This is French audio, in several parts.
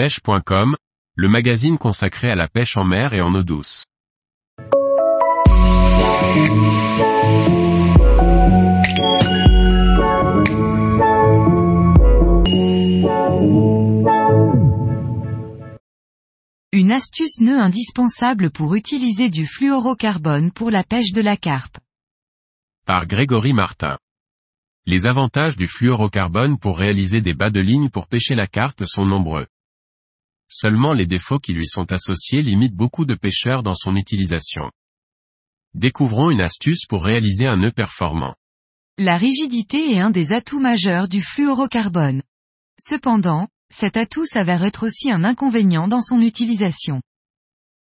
pêche.com, le magazine consacré à la pêche en mer et en eau douce. Une astuce nœud indispensable pour utiliser du fluorocarbone pour la pêche de la carpe. Par Grégory Martin. Les avantages du fluorocarbone pour réaliser des bas de ligne pour pêcher la carpe sont nombreux. Seulement les défauts qui lui sont associés limitent beaucoup de pêcheurs dans son utilisation. Découvrons une astuce pour réaliser un nœud performant. La rigidité est un des atouts majeurs du fluorocarbone. Cependant, cet atout s'avère être aussi un inconvénient dans son utilisation.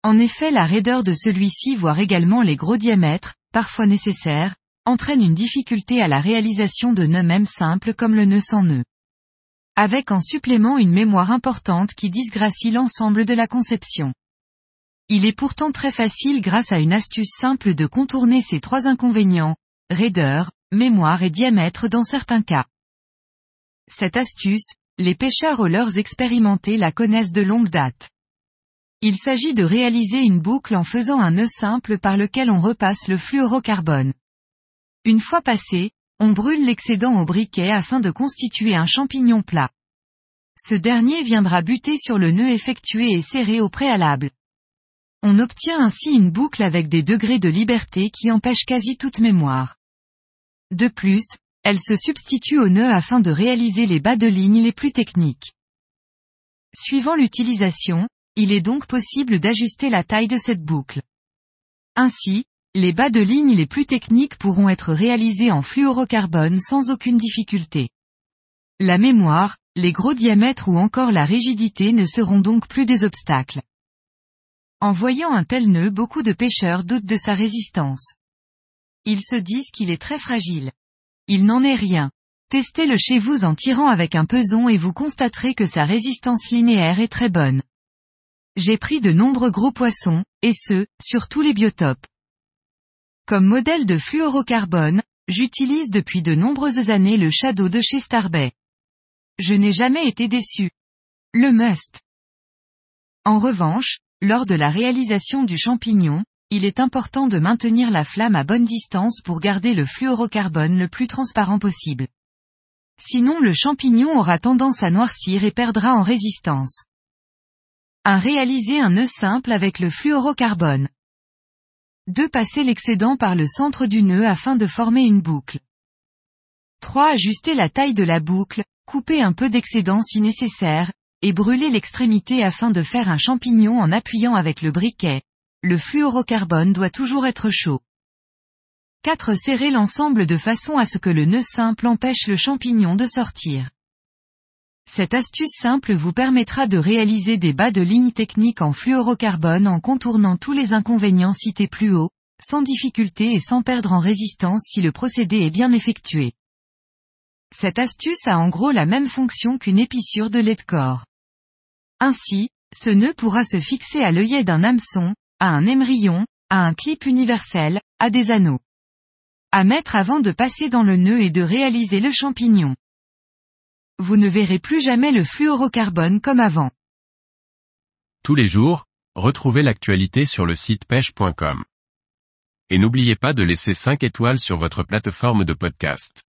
En effet la raideur de celui-ci voire également les gros diamètres, parfois nécessaires, entraîne une difficulté à la réalisation de nœuds même simples comme le nœud sans nœud. Avec en supplément une mémoire importante qui disgracie l'ensemble de la conception. Il est pourtant très facile grâce à une astuce simple de contourner ces trois inconvénients, raideur, mémoire et diamètre dans certains cas. Cette astuce, les pêcheurs aux leurs expérimentés la connaissent de longue date. Il s'agit de réaliser une boucle en faisant un nœud simple par lequel on repasse le fluorocarbone. Une fois passé, on brûle l'excédent au briquet afin de constituer un champignon plat. Ce dernier viendra buter sur le nœud effectué et serré au préalable. On obtient ainsi une boucle avec des degrés de liberté qui empêchent quasi toute mémoire. De plus, elle se substitue au nœud afin de réaliser les bas de ligne les plus techniques. Suivant l'utilisation, il est donc possible d'ajuster la taille de cette boucle. Ainsi, les bas de ligne les plus techniques pourront être réalisés en fluorocarbone sans aucune difficulté. La mémoire, les gros diamètres ou encore la rigidité ne seront donc plus des obstacles. En voyant un tel nœud beaucoup de pêcheurs doutent de sa résistance. Ils se disent qu'il est très fragile. Il n'en est rien. Testez-le chez vous en tirant avec un peson et vous constaterez que sa résistance linéaire est très bonne. J'ai pris de nombreux gros poissons, et ce, sur tous les biotopes. Comme modèle de fluorocarbone, j'utilise depuis de nombreuses années le Shadow de chez Starbay. Je n'ai jamais été déçu. Le must. En revanche, lors de la réalisation du champignon, il est important de maintenir la flamme à bonne distance pour garder le fluorocarbone le plus transparent possible. Sinon le champignon aura tendance à noircir et perdra en résistance. 1. Réaliser un nœud simple avec le fluorocarbone. 2. Passer l'excédent par le centre du nœud afin de former une boucle. 3. Ajuster la taille de la boucle, couper un peu d'excédent si nécessaire, et brûler l'extrémité afin de faire un champignon en appuyant avec le briquet. Le fluorocarbone doit toujours être chaud. 4. Serrer l'ensemble de façon à ce que le nœud simple empêche le champignon de sortir. Cette astuce simple vous permettra de réaliser des bas de ligne techniques en fluorocarbone en contournant tous les inconvénients cités plus haut, sans difficulté et sans perdre en résistance si le procédé est bien effectué. Cette astuce a en gros la même fonction qu'une épissure de lait de corps. Ainsi, ce nœud pourra se fixer à l'œillet d'un hameçon, à un émerillon, à un clip universel, à des anneaux. À mettre avant de passer dans le nœud et de réaliser le champignon vous ne verrez plus jamais le fluorocarbone comme avant. Tous les jours, retrouvez l'actualité sur le site pêche.com. Et n'oubliez pas de laisser 5 étoiles sur votre plateforme de podcast.